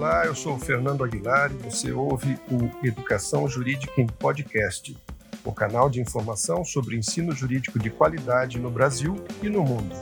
Olá, eu sou o Fernando Aguilar e você ouve o Educação Jurídica em Podcast, o canal de informação sobre ensino jurídico de qualidade no Brasil e no mundo.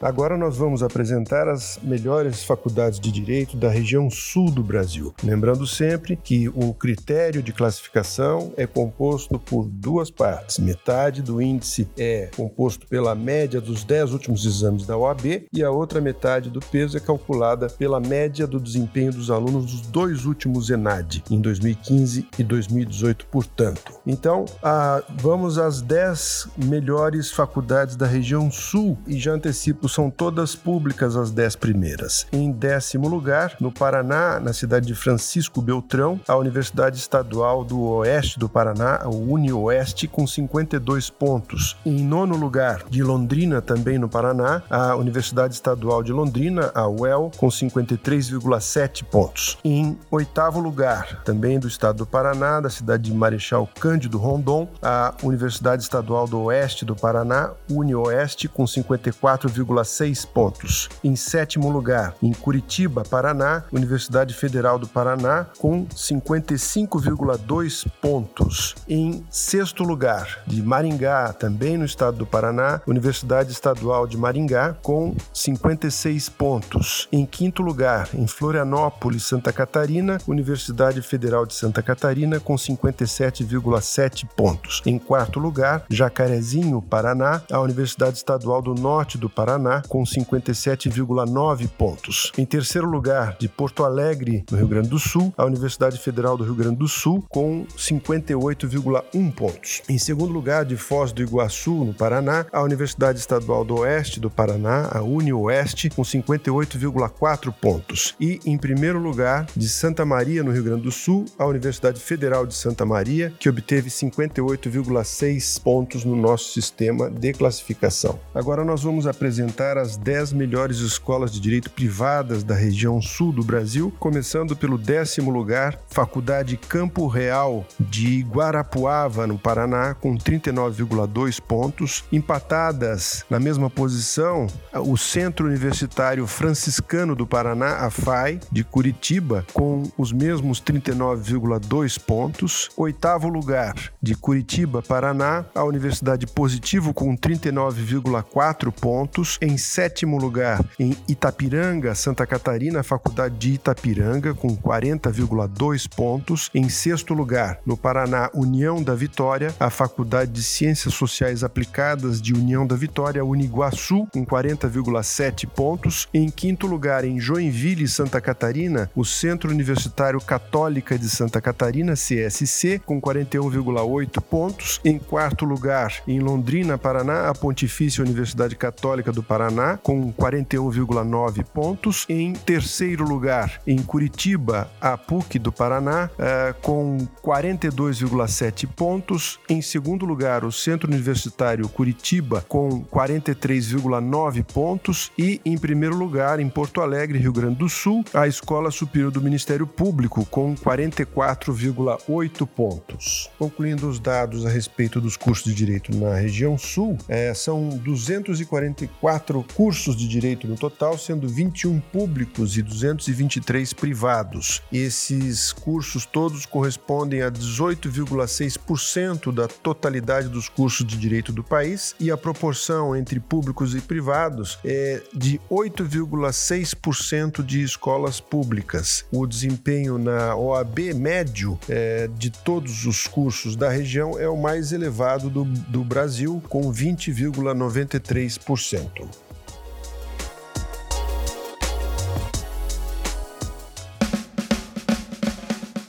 Agora nós vamos apresentar as melhores faculdades de direito da região sul do Brasil. Lembrando sempre que o critério de classificação é composto por duas partes. Metade do índice é composto pela média dos 10 últimos exames da OAB e a outra metade do peso é calculada pela média do desempenho dos alunos dos dois últimos ENAD, em 2015 e 2018, portanto. Então, a, vamos às 10 melhores faculdades da região sul e já antecipo são todas públicas as dez primeiras. Em décimo lugar, no Paraná, na cidade de Francisco Beltrão, a Universidade Estadual do Oeste do Paraná, a UniOeste, com 52 pontos. Em nono lugar, de Londrina, também no Paraná, a Universidade Estadual de Londrina, a UEL, com 53,7 pontos. Em oitavo lugar, também do estado do Paraná, da cidade de Marechal Cândido Rondon, a Universidade Estadual do Oeste do Paraná, UniOeste, com 54,7 1,6 pontos. Em sétimo lugar, em Curitiba, Paraná, Universidade Federal do Paraná, com 55,2 pontos. Em sexto lugar, de Maringá, também no estado do Paraná, Universidade Estadual de Maringá, com 56 pontos. Em quinto lugar, em Florianópolis, Santa Catarina, Universidade Federal de Santa Catarina, com 57,7 pontos. Em quarto lugar, Jacarezinho, Paraná, a Universidade Estadual do Norte do Paraná, Paraná, com 57,9 pontos. Em terceiro lugar, de Porto Alegre, no Rio Grande do Sul, a Universidade Federal do Rio Grande do Sul, com 58,1 pontos. Em segundo lugar, de Foz do Iguaçu, no Paraná, a Universidade Estadual do Oeste do Paraná, a UniOeste, com 58,4 pontos. E em primeiro lugar, de Santa Maria, no Rio Grande do Sul, a Universidade Federal de Santa Maria, que obteve 58,6 pontos no nosso sistema de classificação. Agora nós vamos apresentar apresentar as 10 melhores escolas de direito privadas da região sul do Brasil, começando pelo décimo lugar, Faculdade Campo Real de Guarapuava, no Paraná, com 39,2 pontos. Empatadas na mesma posição, o Centro Universitário Franciscano do Paraná, a FAI, de Curitiba, com os mesmos 39,2 pontos. Oitavo lugar, de Curitiba, Paraná, a Universidade Positivo, com 39,4 pontos. Em sétimo lugar, em Itapiranga, Santa Catarina, a Faculdade de Itapiranga, com 40,2 pontos. Em sexto lugar, no Paraná, União da Vitória, a Faculdade de Ciências Sociais Aplicadas de União da Vitória, Uniguaçu, com 40,7 pontos. Em quinto lugar, em Joinville, Santa Catarina, o Centro Universitário Católica de Santa Catarina, CSC, com 41,8 pontos. Em quarto lugar, em Londrina, Paraná, a Pontifícia Universidade Católica do Paraná, com 41,9 pontos. Em terceiro lugar, em Curitiba, a PUC do Paraná, uh, com 42,7 pontos. Em segundo lugar, o Centro Universitário Curitiba, com 43,9 pontos. E em primeiro lugar, em Porto Alegre, Rio Grande do Sul, a Escola Superior do Ministério Público, com 44,8 pontos. Concluindo os dados a respeito dos cursos de direito na região sul, é, são 244 quatro cursos de direito no total, sendo 21 públicos e 223 privados. Esses cursos todos correspondem a 18,6% da totalidade dos cursos de direito do país e a proporção entre públicos e privados é de 8,6% de escolas públicas. O desempenho na OAB médio é, de todos os cursos da região é o mais elevado do, do Brasil, com 20,93%.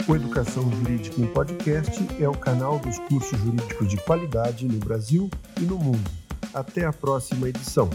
O Educação Jurídica em Podcast é o canal dos cursos jurídicos de qualidade no Brasil e no mundo. Até a próxima edição.